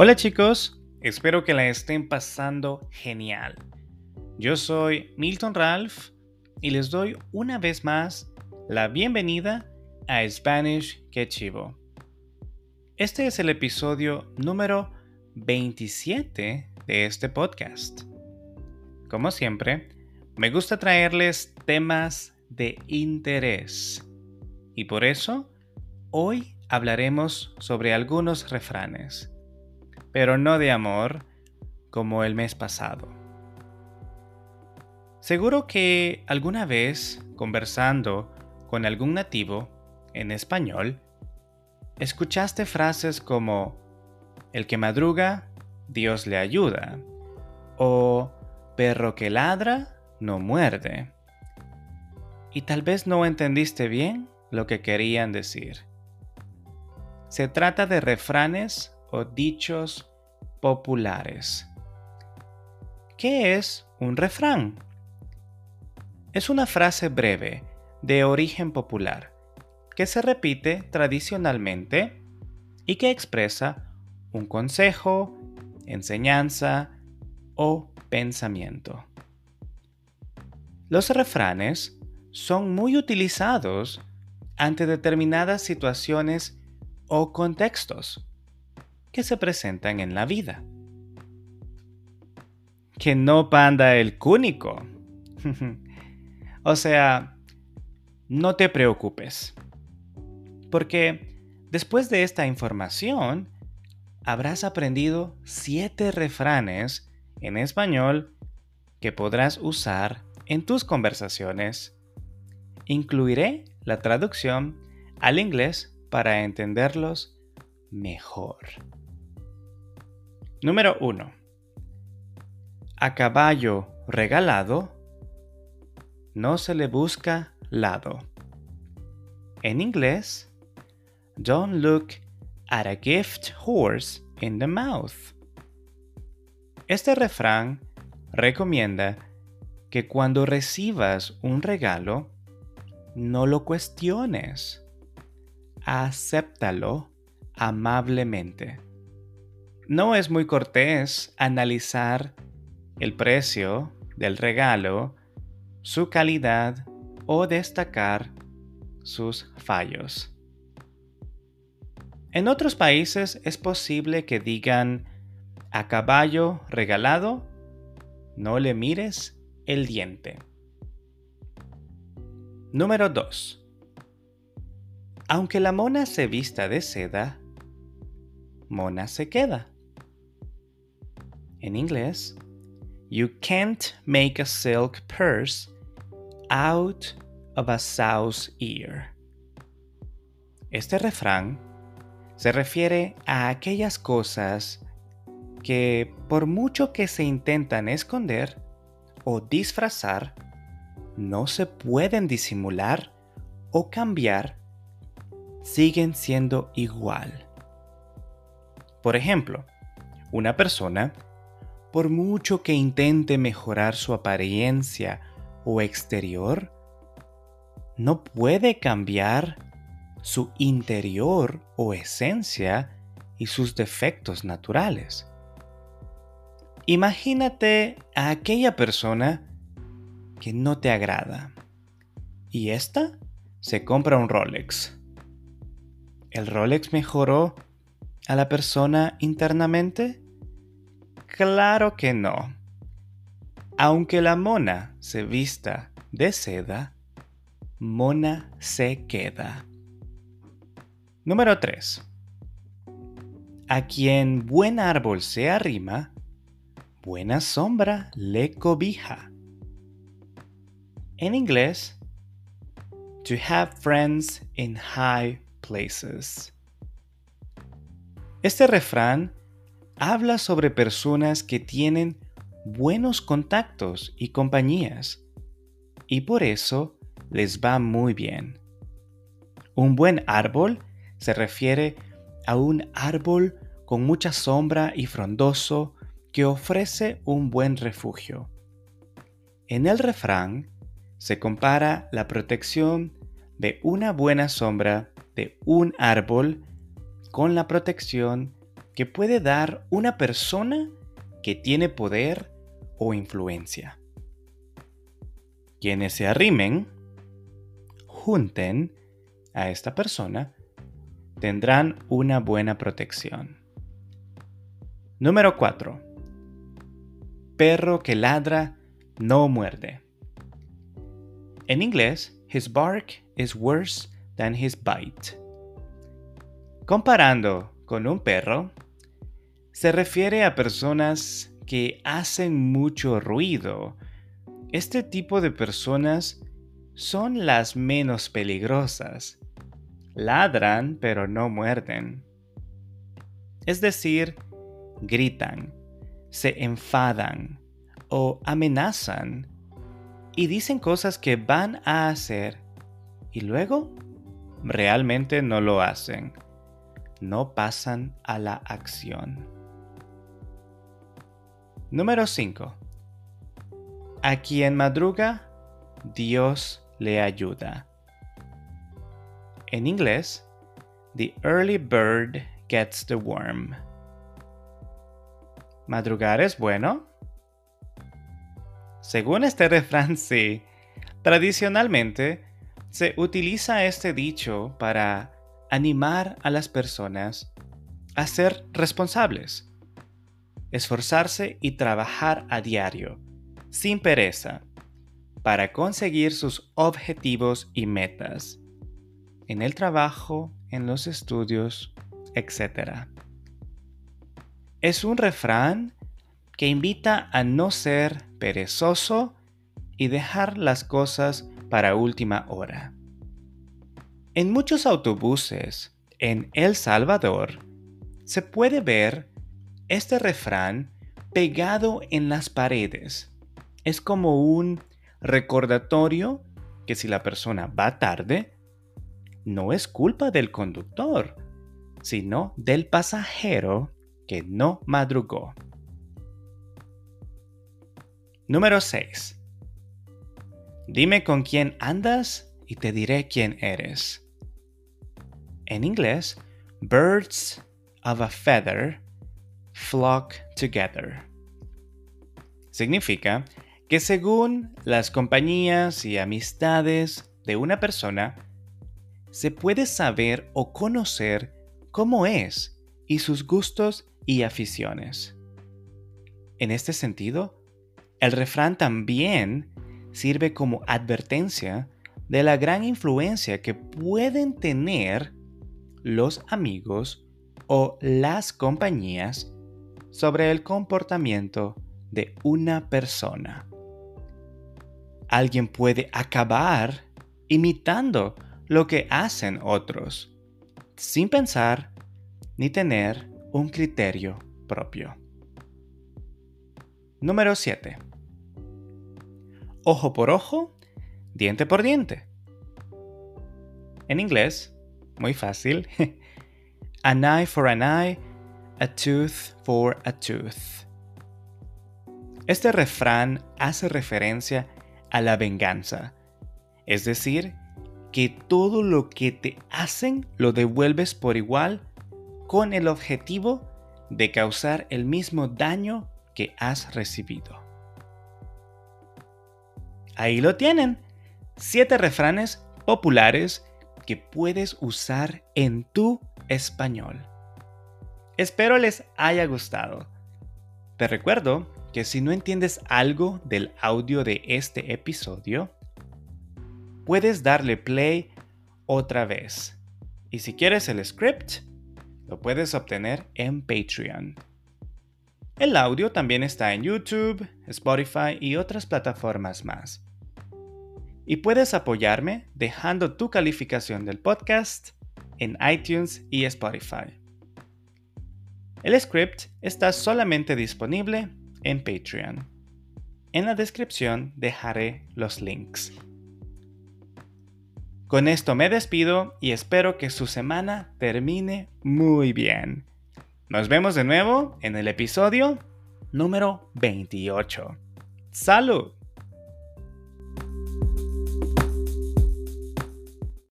Hola chicos, espero que la estén pasando genial. Yo soy Milton Ralph y les doy una vez más la bienvenida a Spanish Que Chivo. Este es el episodio número 27 de este podcast. Como siempre, me gusta traerles temas de interés y por eso hoy hablaremos sobre algunos refranes pero no de amor como el mes pasado. Seguro que alguna vez, conversando con algún nativo en español, escuchaste frases como el que madruga, Dios le ayuda, o perro que ladra, no muerde. Y tal vez no entendiste bien lo que querían decir. Se trata de refranes o dichos populares. ¿Qué es un refrán? Es una frase breve de origen popular que se repite tradicionalmente y que expresa un consejo, enseñanza o pensamiento. Los refranes son muy utilizados ante determinadas situaciones o contextos que se presentan en la vida. Que no panda el cúnico. o sea, no te preocupes. Porque después de esta información, habrás aprendido siete refranes en español que podrás usar en tus conversaciones. Incluiré la traducción al inglés para entenderlos mejor. Número 1. A caballo regalado no se le busca lado. En inglés, don't look at a gift horse in the mouth. Este refrán recomienda que cuando recibas un regalo, no lo cuestiones. Acéptalo amablemente. No es muy cortés analizar el precio del regalo, su calidad o destacar sus fallos. En otros países es posible que digan a caballo regalado, no le mires el diente. Número 2. Aunque la mona se vista de seda, mona se queda. En inglés, you can't make a silk purse out of a sow's ear. Este refrán se refiere a aquellas cosas que por mucho que se intentan esconder o disfrazar, no se pueden disimular o cambiar, siguen siendo igual. Por ejemplo, una persona por mucho que intente mejorar su apariencia o exterior, no puede cambiar su interior o esencia y sus defectos naturales. Imagínate a aquella persona que no te agrada y esta se compra un Rolex. ¿El Rolex mejoró a la persona internamente? Claro que no. Aunque la mona se vista de seda, mona se queda. Número 3. A quien buen árbol se arrima, buena sombra le cobija. En inglés, to have friends in high places. Este refrán habla sobre personas que tienen buenos contactos y compañías, y por eso les va muy bien. Un buen árbol se refiere a un árbol con mucha sombra y frondoso que ofrece un buen refugio. En el refrán se compara la protección de una buena sombra de un árbol con la protección que puede dar una persona que tiene poder o influencia. Quienes se arrimen, junten a esta persona, tendrán una buena protección. Número 4. Perro que ladra no muerde. En inglés, his bark is worse than his bite. Comparando con un perro, se refiere a personas que hacen mucho ruido. Este tipo de personas son las menos peligrosas. Ladran pero no muerden. Es decir, gritan, se enfadan o amenazan y dicen cosas que van a hacer y luego realmente no lo hacen. No pasan a la acción. Número 5. A quien madruga, Dios le ayuda. En inglés, The early bird gets the worm. ¿Madrugar es bueno? Según este refrán, sí. Tradicionalmente, se utiliza este dicho para animar a las personas a ser responsables esforzarse y trabajar a diario, sin pereza, para conseguir sus objetivos y metas, en el trabajo, en los estudios, etc. Es un refrán que invita a no ser perezoso y dejar las cosas para última hora. En muchos autobuses en El Salvador se puede ver este refrán pegado en las paredes es como un recordatorio que si la persona va tarde, no es culpa del conductor, sino del pasajero que no madrugó. Número 6. Dime con quién andas y te diré quién eres. En inglés, birds of a feather flock together. Significa que según las compañías y amistades de una persona, se puede saber o conocer cómo es y sus gustos y aficiones. En este sentido, el refrán también sirve como advertencia de la gran influencia que pueden tener los amigos o las compañías sobre el comportamiento de una persona. Alguien puede acabar imitando lo que hacen otros, sin pensar ni tener un criterio propio. Número 7. Ojo por ojo, diente por diente. En inglés, muy fácil. an eye for an eye, a tooth for a tooth. Este refrán hace referencia a la venganza, es decir, que todo lo que te hacen lo devuelves por igual con el objetivo de causar el mismo daño que has recibido. Ahí lo tienen, siete refranes populares que puedes usar en tu español. Espero les haya gustado. Te recuerdo que si no entiendes algo del audio de este episodio, puedes darle play otra vez. Y si quieres el script, lo puedes obtener en Patreon. El audio también está en YouTube, Spotify y otras plataformas más. Y puedes apoyarme dejando tu calificación del podcast en iTunes y Spotify. El script está solamente disponible en Patreon. En la descripción dejaré los links. Con esto me despido y espero que su semana termine muy bien. Nos vemos de nuevo en el episodio número 28. ¡Salud!